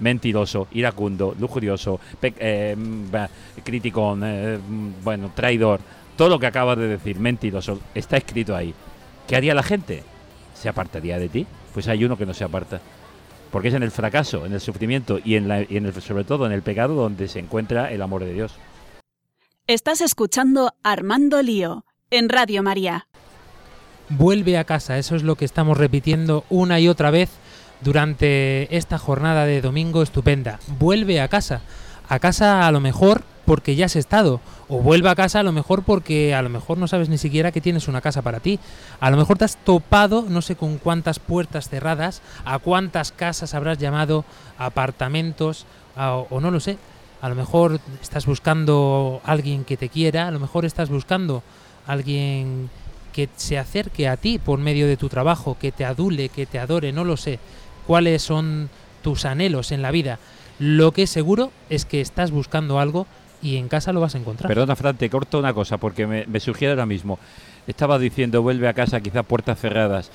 Mentiroso, iracundo, lujurioso, pe- eh, mm, criticón, eh, mm, bueno, traidor, todo lo que acabas de decir, mentiroso, está escrito ahí. ¿Qué haría la gente? ¿Se apartaría de ti? Pues hay uno que no se aparta. Porque es en el fracaso, en el sufrimiento y, en la- y en el, sobre todo en el pecado donde se encuentra el amor de Dios. Estás escuchando Armando Lío en Radio María. Vuelve a casa, eso es lo que estamos repitiendo una y otra vez durante esta jornada de domingo estupenda. Vuelve a casa. A casa a lo mejor porque ya has estado. O vuelve a casa a lo mejor porque a lo mejor no sabes ni siquiera que tienes una casa para ti. A lo mejor te has topado no sé con cuántas puertas cerradas, a cuántas casas habrás llamado, apartamentos, o no lo sé. A lo mejor estás buscando alguien que te quiera, a lo mejor estás buscando alguien que se acerque a ti por medio de tu trabajo, que te adule, que te adore, no lo sé. ¿Cuáles son tus anhelos en la vida? Lo que es seguro es que estás buscando algo y en casa lo vas a encontrar. Perdona, Fran, te corto una cosa porque me, me sugiere ahora mismo. Estaba diciendo, vuelve a casa, quizá puertas cerradas.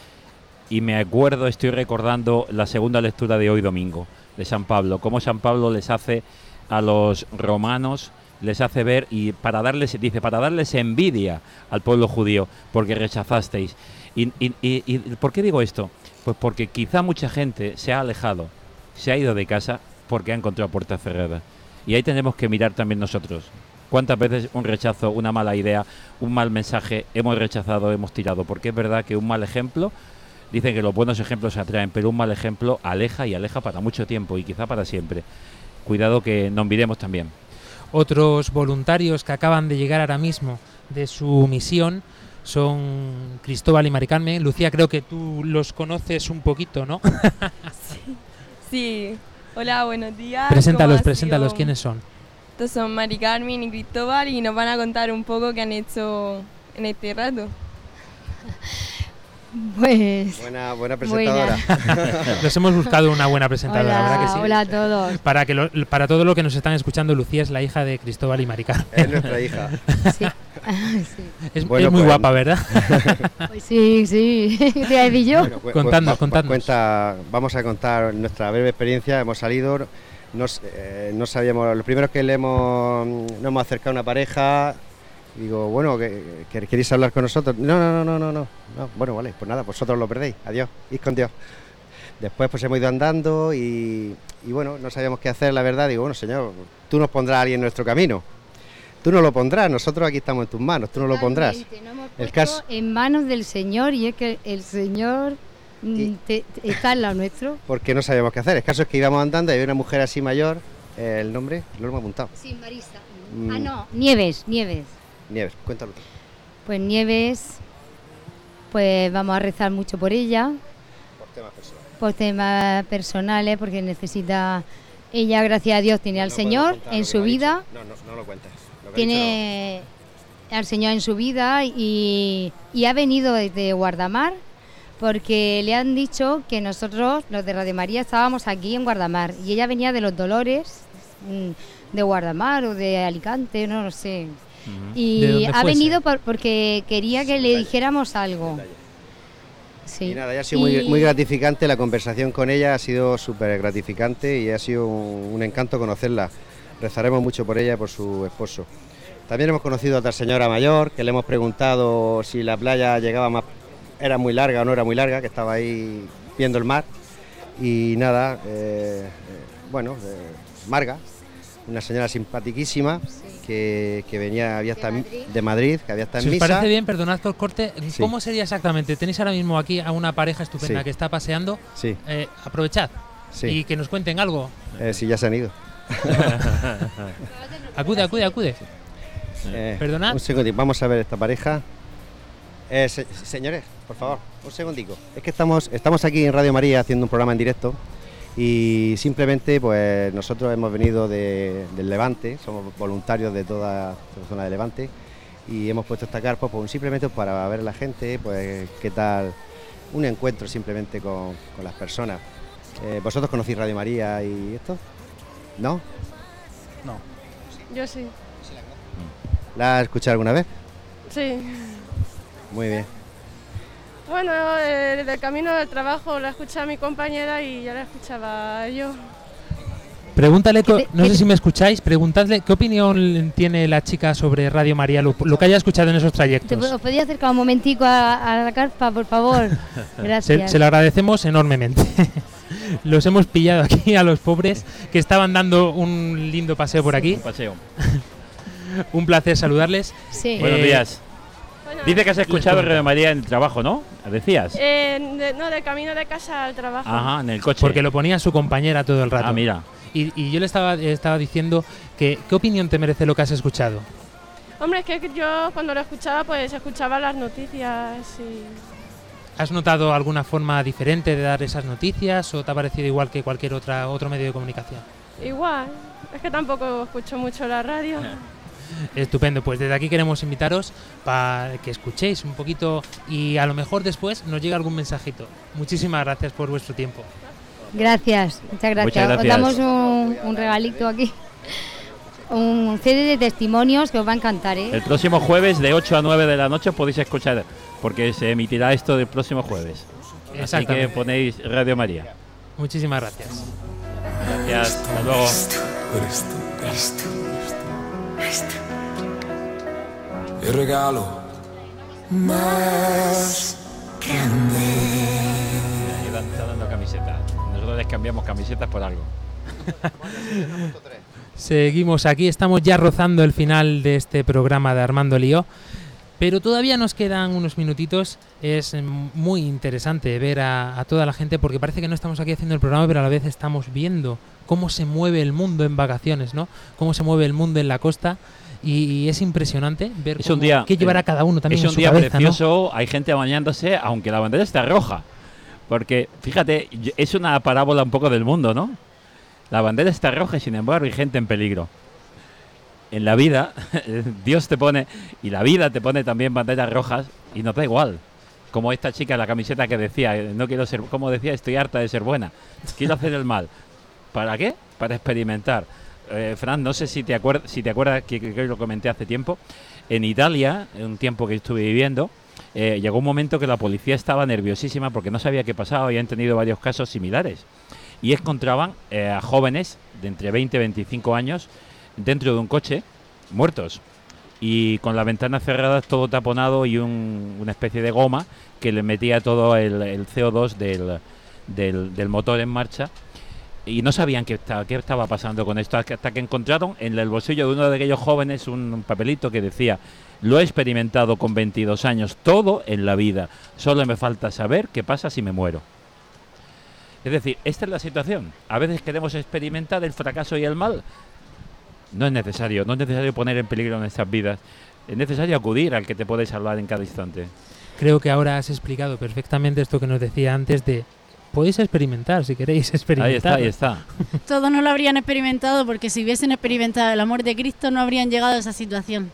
Y me acuerdo, estoy recordando la segunda lectura de hoy domingo, de San Pablo. Cómo San Pablo les hace a los romanos les hace ver y para darles, dice, para darles envidia al pueblo judío, porque rechazasteis. Y, y- y- y ¿Por qué digo esto? Pues porque quizá mucha gente se ha alejado, se ha ido de casa porque ha encontrado puertas cerradas. Y ahí tenemos que mirar también nosotros. ¿Cuántas veces un rechazo, una mala idea, un mal mensaje hemos rechazado, hemos tirado? Porque es verdad que un mal ejemplo, dicen que los buenos ejemplos atraen, pero un mal ejemplo aleja y aleja para mucho tiempo y quizá para siempre. Cuidado que nos miremos también. Otros voluntarios que acaban de llegar ahora mismo de su misión son Cristóbal y Maricarme. Lucía, creo que tú los conoces un poquito, ¿no? Sí. Hola, buenos días. preséntalos, ¿cómo ha preséntalos, sido? ¿quiénes son? Estos son Mari Carmen y Cristóbal y nos van a contar un poco qué han hecho en este rato. Pues. Buena, buena Buena. presentadora. Nos hemos buscado una buena presentadora, Hola, ¿verdad que sí? hola a todos. Para, que lo- para todo lo que nos están escuchando, Lucía es la hija de Cristóbal y Maricar. Es nuestra hija. Sí. Es, Bueno, es muy pues- guapa, ¿verdad? Pues sí, sí. ¿Qué te decir yo? Bueno, Contadnos, cu- contadnos. Cuenta, vamos a contar nuestra breve experiencia. Hemos salido, no, s- eh, no sabíamos, lo primero que le hemos, nos hemos acercado a una pareja. Digo, bueno, que, que- ¿queréis hablar con nosotros? No, no, no, no, no, no. No, Bueno, vale, pues nada, vosotros lo perdéis. Adiós, id con Dios. Después pues hemos ido andando y, y bueno, no sabíamos qué hacer, la verdad. Digo, bueno, Señor, tú nos pondrás a alguien en nuestro camino. Tú no lo pondrás, nosotros aquí estamos en tus manos, tú no lo pondrás. No hemos El caso, En manos del Señor y es que el Señor mm, te- te- está al lado nuestro. porque no sabíamos qué hacer. El caso es que íbamos andando y había una mujer así mayor, eh, el nombre, lo hemos apuntado. Sí, Marisa. Mm. Ah, no, Nieves, Nieves. Nieves, cuéntalo. Pues Nieves, pues vamos a rezar mucho por ella, Por temas personales. por temas personales, porque necesita, ella gracias a Dios tiene al No Señor en su vida, No, no, no lo cuentes. Lo tiene al Señor en su vida y, y ha venido desde Guardamar porque le han dicho que nosotros, los de Radio María, estábamos aquí en Guardamar y ella venía de los Dolores mm, de Guardamar o de Alicante, no lo sé. Y ha fuese. venido por- porque quería que le dijéramos algo. Sí. Y nada, ya ha sido muy, Y- muy gratificante la conversación con ella, ha sido súper gratificante y ha sido un, un encanto conocerla. Rezaremos mucho por ella y por su esposo. También hemos conocido a otra señora mayor que le hemos preguntado si la playa llegaba más, era muy larga o no era muy larga, que estaba ahí viendo el mar. Y nada, eh, eh, bueno, eh, Marga, una señora simpaticísima que, que venía, había de Madrid, que había estado Si en os misa. parece bien, perdonad por corte, Sí. ¿cómo sería exactamente? Tenéis ahora mismo aquí a una pareja estupenda Sí. que está paseando. Sí. Eh, aprovechad Sí. y que nos cuenten algo. Eh, si ya se han ido. acude, acude, acude. Eh, ¿Perdona? Un segundito, vamos a ver esta pareja. Eh, se- señores, por favor, un segundico. Es que estamos, estamos aquí en Radio María haciendo un programa en directo y simplemente pues nosotros hemos venido de- del Levante, somos voluntarios de toda la zona de Levante y hemos puesto esta carpa pues, simplemente para ver a la gente, pues qué tal, un encuentro simplemente con, con las personas. Eh, ¿Vosotros conocéis Radio María y esto? ¿No? No. Yo sí. ¿La has escuchado alguna vez? Sí. Muy bien. Bueno, eh, desde el camino del trabajo la escuché a mi compañera y ya la escuchaba yo. Pregúntale, no qué sé si me escucháis, preguntadle qué opinión tiene la chica sobre Radio María, lo, lo que haya escuchado en esos ¿Te, trayectos. ¿Os podía acercar un momentico a, a la carpa, por favor? Se, Gracias. se lo agradecemos enormemente. Los hemos pillado aquí a los pobres que estaban dando un lindo paseo por aquí. Un paseo. un placer saludarles. Sí. Buenos Eh, días. Dice que has escuchado Radio María en el trabajo, ¿no? Decías. Eh, de- no, de camino de casa al trabajo. Ajá, en el coche. Porque lo ponía su compañera todo el rato. Ah, mira. Y, y yo le estaba, estaba diciendo que qué opinión te merece lo que has escuchado. Hombre, es que yo cuando lo escuchaba, pues escuchaba las noticias y... ¿Has notado alguna forma diferente de dar esas noticias o te ha parecido igual que cualquier otra otro medio de comunicación? Igual, es que tampoco escucho mucho la radio. Estupendo, pues desde aquí queremos invitaros para que escuchéis un poquito y a lo mejor después nos llega algún mensajito. Muchísimas gracias por vuestro tiempo. Gracias, muchas gracias. Muchas Os gracias. damos un, un regalito aquí. Un CD de testimonios que os va a encantar, ¿eh? El próximo jueves de 8 a 9 de la noche os podéis escuchar, porque se emitirá esto el próximo jueves. Así que ponéis Radio María. Muchísimas gracias. Gracias, hasta luego. Il regalo más grande. Ahí Está dando camisetas. Nosotros les cambiamos camisetas por algo. Seguimos aquí, estamos ya rozando el final de este programa de Armando Lío, pero todavía nos quedan unos minutitos. Es muy interesante ver a, a toda la gente porque parece que no estamos aquí haciendo el programa, pero a la vez estamos viendo cómo se mueve el mundo en vacaciones, ¿no? Cómo se mueve el mundo en la costa y, es impresionante ver Es un cómo- día. qué llevará cada uno también Es en un su día cabeza, ¿no? precioso. Hay gente bañándose, aunque la bandera está roja. Porque, fíjate, es una parábola un poco del mundo, ¿no? La bandera está roja y sin embargo hay gente en peligro. En la vida, Dios te pone, y la vida te pone también banderas rojas y nos da igual. Como esta chica en la camiseta que decía, eh, no quiero ser, como decía, estoy harta de ser buena. Quiero hacer el mal. ¿Para qué? Para experimentar. Eh, Fran, no sé si te acuerdas, si te acuerdas que, que- lo comenté hace tiempo. En Italia, en un tiempo que estuve viviendo, eh, llegó un momento que la policía estaba nerviosísima porque no sabía qué pasaba y han tenido varios casos similares. Y encontraban eh, a jóvenes de entre 20 y 25 años dentro de un coche, muertos. Y con las ventanas cerradas, todo taponado y un- una especie de goma que le metía todo el, el CO2 del, del- del motor en marcha. Y no sabían qué, esta- qué estaba pasando con esto hasta que encontraron en el bolsillo de uno de aquellos jóvenes un papelito que decía, lo he experimentado con 22 años, todo en la vida, solo me falta saber qué pasa si me muero. Es decir, esta es la situación. A veces queremos experimentar el fracaso y el mal. No es necesario, no es necesario poner en peligro nuestras vidas. Es necesario acudir al que te puede salvar en cada instante. Creo que ahora has explicado perfectamente esto que nos decía antes de podéis experimentar si queréis experimentar. Ahí está, ahí está. Todos no lo habrían experimentado porque si hubiesen experimentado el amor de Cristo no habrían llegado a esa situación.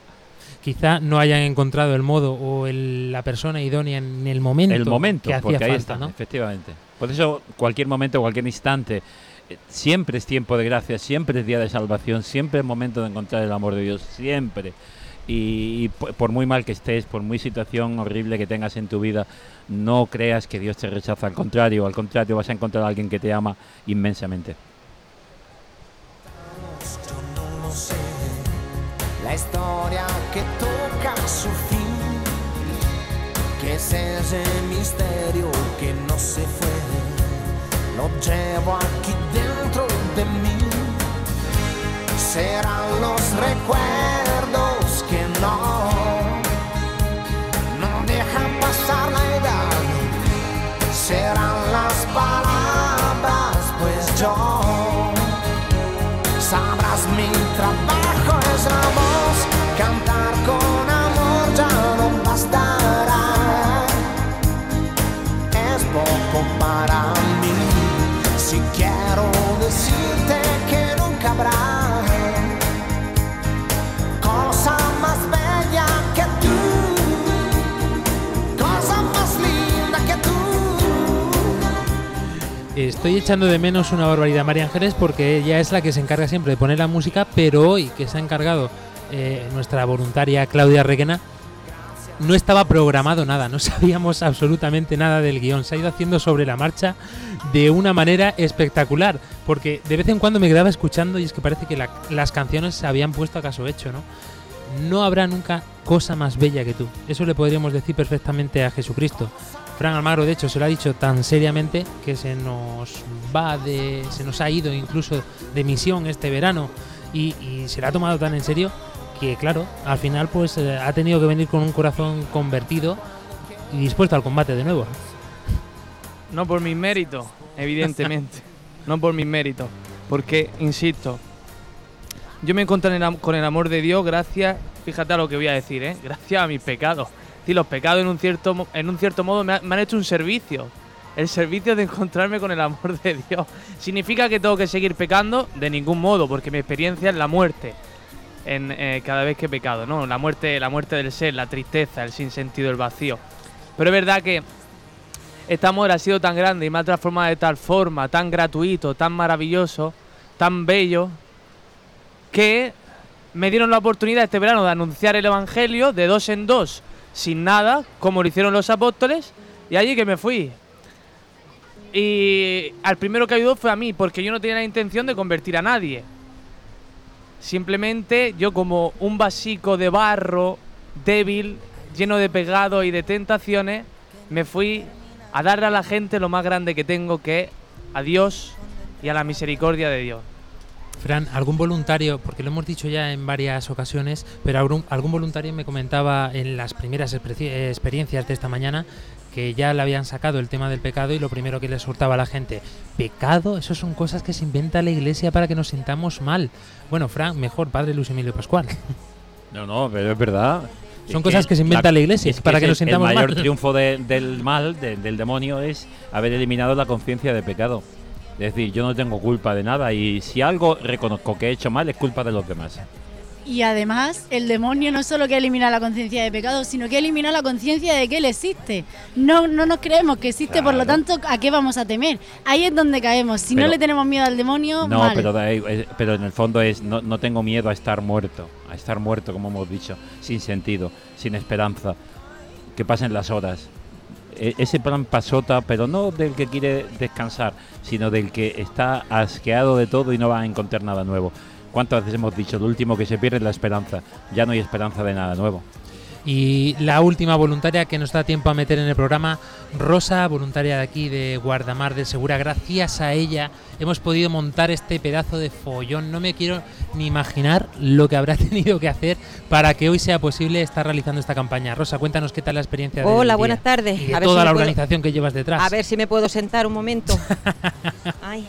Quizá no hayan encontrado el modo o el- la persona idónea en el momento. el momento, que hacía porque ahí está, ¿no? efectivamente. Por eso, cualquier momento, cualquier instante, eh, siempre es tiempo de gracia, siempre es día de salvación, siempre es momento de encontrar el amor de Dios, siempre. Y, y po- por muy mal que estés, por muy situación horrible que tengas en tu vida, no creas que Dios te rechaza, al contrario, al contrario, vas a encontrar a alguien que te ama inmensamente. La historia que toca su fin, que es ese misterio que no se fue, lo llevo aquí dentro de mí. Serán los recuerdos Estoy echando de menos una barbaridad María Ángeles porque ella es la que se encarga siempre de poner la música, pero hoy que se ha encargado eh, nuestra voluntaria Claudia Requena, no estaba programado nada, no sabíamos absolutamente nada del guion, se ha ido haciendo sobre la marcha de una manera espectacular, porque de vez en cuando me quedaba escuchando y es que parece que la- las canciones se habían puesto a caso hecho, ¿no? No habrá nunca cosa más bella que tú, eso le podríamos decir perfectamente a Jesucristo. Fran Almagro, de hecho, se lo ha dicho tan seriamente que se nos va de. se nos ha ido incluso de misión este verano y, se lo ha tomado tan en serio que, claro, al final, pues eh, ha tenido que venir con un corazón convertido y dispuesto al combate de nuevo. No por mis méritos, evidentemente. no por mis méritos. Porque, insisto, yo me encontré con el amor de Dios gracias, fíjate a lo que voy a decir, ¿eh? gracias a mis pecados. Los pecados en un cierto, en un cierto modo me han hecho un servicio. El servicio de encontrarme con el amor de Dios. ¿Significa que tengo que seguir pecando? De ningún modo, porque mi experiencia es la muerte. En, eh, cada vez que he pecado, ¿no? La muerte, la muerte del ser, la tristeza, el sinsentido, el vacío. Pero es verdad que este amor ha sido tan grande y me ha transformado de tal forma, tan gratuito, tan maravilloso, tan bello, que me dieron la oportunidad este verano de anunciar el Evangelio de dos en dos, sin nada, como lo hicieron los apóstoles, y allí que me fui. Y al primero que ayudó fue a mí, porque yo no tenía la intención de convertir a nadie. Simplemente yo como un vasico de barro débil, lleno de pecado y de tentaciones, me fui a darle a la gente lo más grande que tengo, que es a Dios y a la misericordia de Dios. Fran, algún voluntario, porque lo hemos dicho ya en varias ocasiones, pero algún, algún voluntario me comentaba en las primeras experiencias de esta mañana que ya le habían sacado el tema del pecado y lo primero que les soltaba a la gente, pecado, eso son cosas que se inventa la iglesia para que nos sintamos mal. Bueno, Fran, mejor, padre Luis Emilio Pascual. No, no, pero es verdad. Son Es cosas que se inventa la iglesia es para que nos sintamos El mayor mal. triunfo de- del mal, de- del demonio, es haber eliminado la conciencia de pecado. Es decir, yo no tengo culpa de nada y si algo reconozco que he hecho mal es culpa de los demás. Y además, el demonio no solo que elimina la conciencia de pecado, sino que elimina la conciencia de que él existe. No, no nos creemos que existe, por lo tanto, ¿a qué vamos a temer? Ahí es donde caemos. Si no le tenemos miedo al demonio, No, mal. pero, eh, pero en el fondo es no, no tengo miedo a estar muerto, a estar muerto como hemos dicho, sin sentido, sin esperanza, que pasen las horas. E- ese plan pasota, pero no del que quiere descansar, sino del que está asqueado de todo y no va a encontrar nada nuevo. ¿Cuántas veces hemos dicho? Lo último que se pierde es la esperanza. Ya no hay esperanza de nada nuevo. Y la última voluntaria que nos da tiempo a meter en el programa, Rosa, voluntaria de aquí de Guardamar del Segura. Gracias a ella hemos podido montar este pedazo de follón. No me quiero ni imaginar lo que habrá tenido que hacer para que hoy sea posible estar realizando esta campaña. Rosa, cuéntanos qué tal la experiencia del Hola, día buenas tardes. y de A ver toda si la puedo- organización que llevas detrás. A ver si me puedo sentar un momento. Ay.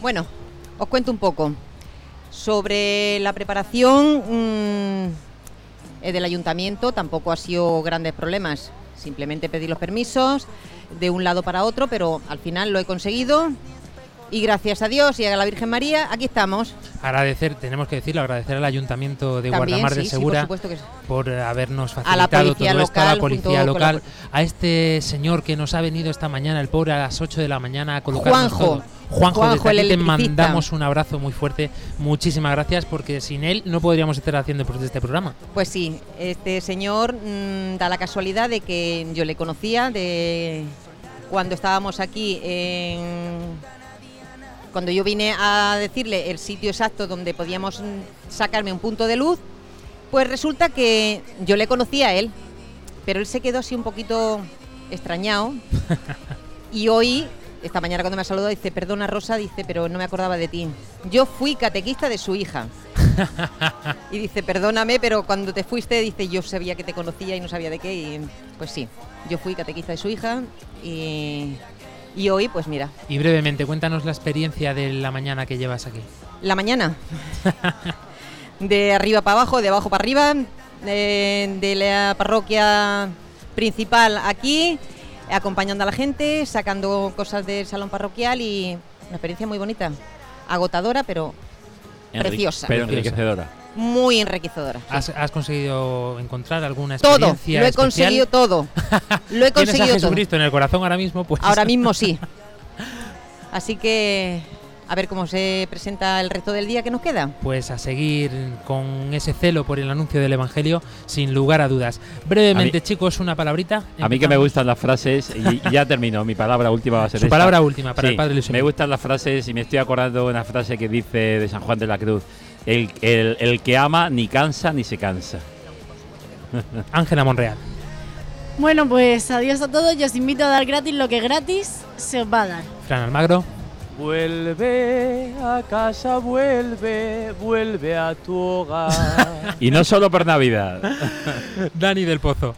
Bueno, os cuento un poco. Sobre la preparación mm, eh, del ayuntamiento tampoco ha sido grandes problemas. Simplemente pedir los permisos de un lado para otro, pero al final lo he conseguido. Y gracias a Dios y a la Virgen María, aquí estamos. Agradecer, tenemos que decirlo, agradecer al Ayuntamiento de También, Guardamar sí, por Segura que por habernos facilitado todo esto, a la policía la local, a este señor que nos ha venido esta mañana, el pobre, a las 8 de la mañana a colocarnos Juanjo. todo. Juanjo, Juanjo, desde el aquí te mandamos un abrazo muy fuerte. Muchísimas gracias porque sin él no podríamos estar haciendo pues, este programa. Pues sí, este señor mm, da la casualidad de que yo le conocía de cuando estábamos aquí en cuando yo vine a decirle el sitio exacto donde podíamos mm, sacarme un punto de luz, pues resulta que yo le conocía a él, pero él se quedó así un poquito extrañado y hoy, esta mañana cuando me ha saludado, dice, perdona Rosa, dice, pero no me acordaba de ti. Yo fui catequista de su hija. Y dice, perdóname, pero cuando te fuiste, dice, yo sabía que te conocía y no sabía de qué. Y pues sí, yo fui catequista de su hija y, y hoy, pues mira, Y brevemente, cuéntanos la experiencia de la mañana que llevas aquí. la mañana. De arriba para abajo, de abajo para arriba, de, de la parroquia principal aquí, acompañando a la gente, sacando cosas del salón parroquial y una experiencia muy bonita. Agotadora, pero preciosa. Pero enriquecedora. Muy enriquecedora. ¿Has, has conseguido encontrar alguna Todo, experiencia lo he especial? conseguido todo. Lo he Tienes a conseguido todo. Jesucristo en el corazón ahora mismo, pues Ahora mismo sí. Así que a ver cómo se presenta el resto del día que nos queda. pues a seguir con ese celo por el anuncio del Evangelio, sin lugar a dudas. Brevemente, A mí- chicos, una palabrita. A mí que me Empezamos. gustan las frases, y ya termino, mi palabra última va a ser Su esta. palabra última para Sí, el padre Luis Me gustan las frases y me estoy acordando de una frase que dice de San Juan de la Cruz. El, el- el que ama ni cansa ni se cansa. Ángela Monreal. Bueno, pues adiós a todos. Yo os invito a dar gratis lo que gratis se os va a dar. Fran Almagro. Vuelve a casa, vuelve, vuelve a tu hogar. Y no solo por Navidad. Dani del Pozo.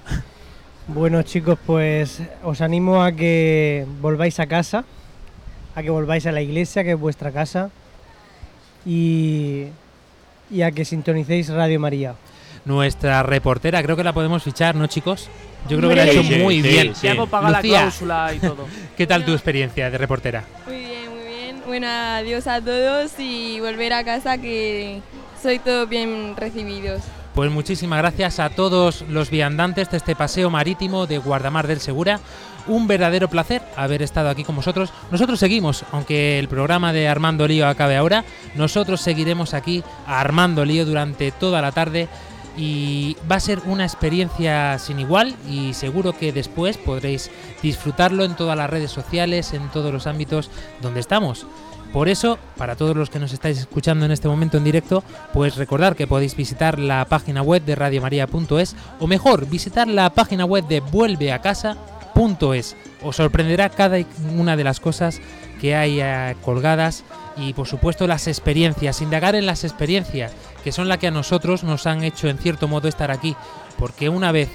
Bueno chicos, pues os animo a que volváis a casa, a que volváis a la iglesia, que es vuestra casa, y, y a que sintonicéis Radio María. Nuestra reportera, creo que la podemos fichar, ¿no, chicos? Yo creo que lo ha hecho muy sí, bien. sí. Pagado la Lucía, cláusula y todo. ¿Qué tal tu experiencia de reportera? Muy bien, muy bien. Bueno, adiós a todos y volver a casa que soy todos bien recibidos. Pues muchísimas gracias a todos los viandantes de este paseo marítimo de Guardamar del Segura. Un verdadero placer haber estado aquí con vosotros. Nosotros seguimos, aunque el programa de Armando Lío acabe ahora, nosotros seguiremos aquí armando lío durante toda la tarde y va a ser una experiencia sin igual y seguro que después podréis disfrutarlo en todas las redes sociales, en todos los ámbitos donde estamos. Por eso, para todos los que nos estáis escuchando en este momento en directo, pues recordar que podéis visitar la página web de radiomaria.es o mejor, visitar la página web de vuelveacasa.es. Os sorprenderá cada una de las cosas que hay eh, colgadas y por supuesto las experiencias, indagar en las experiencias que son las que a nosotros nos han hecho en cierto modo estar aquí, porque una vez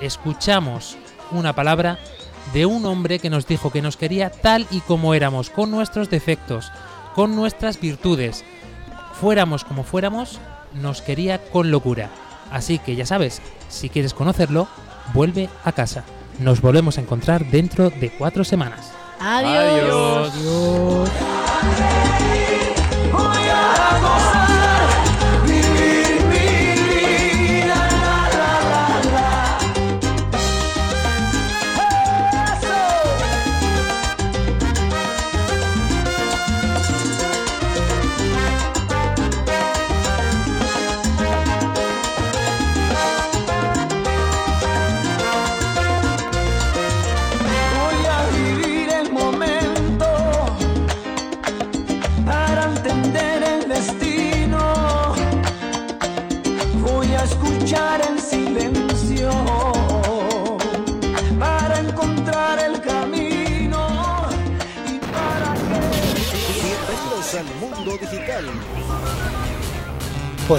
escuchamos una palabra de un hombre que nos dijo que nos quería tal y como éramos, con nuestros defectos, con nuestras virtudes, fuéramos como fuéramos, nos quería con locura. Así que ya sabes, si quieres conocerlo, vuelve a casa. Nos volvemos a encontrar dentro de cuatro semanas. Adiós. Adiós.